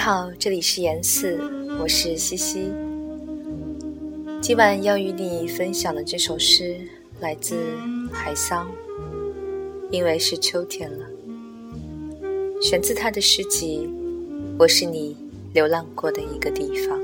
你好，这里是言四，我是西西。今晚要与你分享的这首诗来自海桑，因为是秋天了，选自他的诗集《我是你流浪过的一个地方》。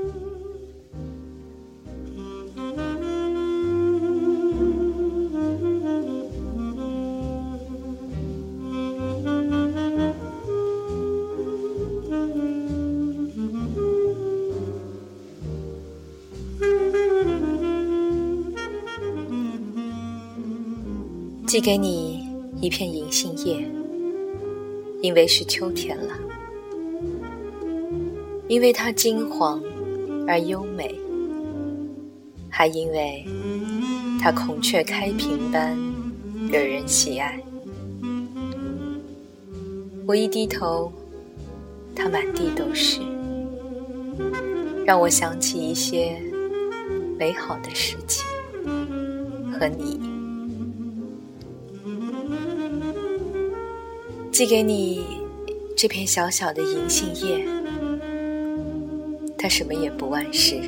寄给你一片银杏叶，因为是秋天了，因为它金黄而优美，还因为它孔雀开屏般惹人喜爱。我一低头，它满地都是，让我想起一些美好的事情和你。寄给你这片小小的银杏叶，它什么也不暗示，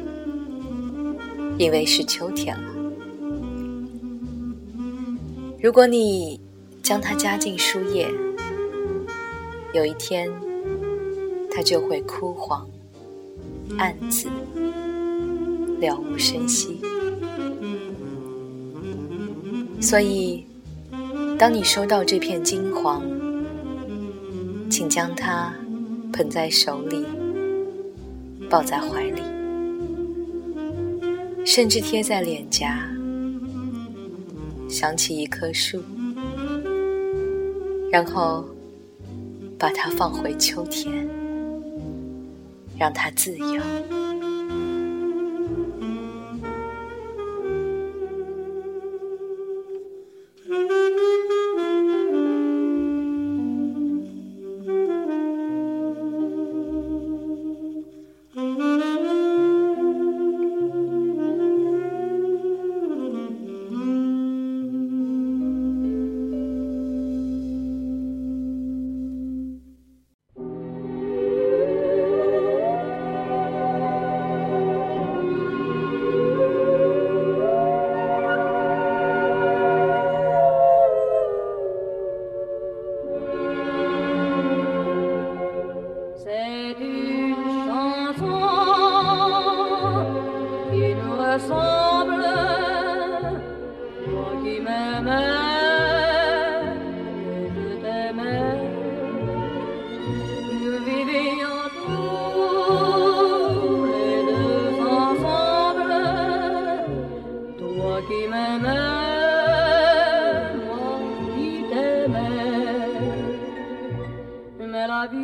因为是秋天了。如果你将它夹进书页，有一天它就会枯黄、暗紫、了无声息。所以，当你收到这片金黄，请将它捧在手里，抱在怀里，甚至贴在脸颊，想起一棵树，然后把它放回秋天，让它自由。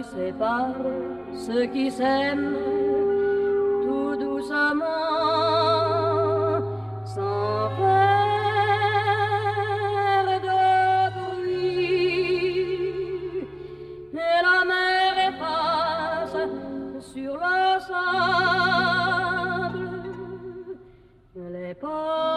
Sépare ceux qui s'aiment tout doucement, sans faire de bruit. Et la mer efface sur le sable les pas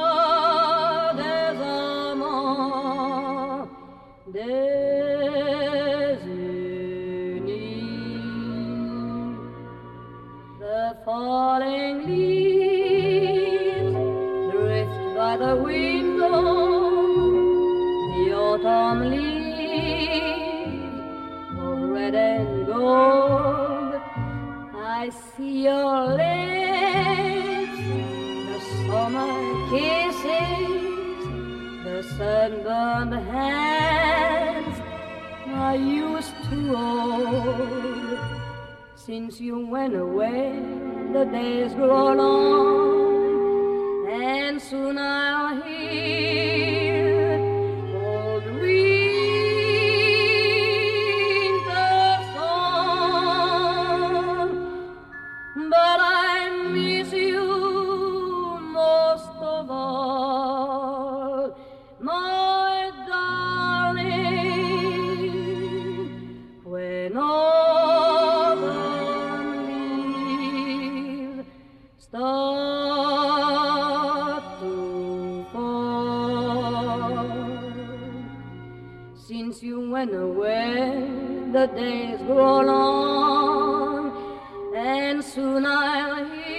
falling leaves drift by the window. The autumn leaves of red and gold. I see your lips, the summer kisses, the sunburned hands I used to hold since you went away the days grow long, Since you went away, the days grow long, and soon I'll hear.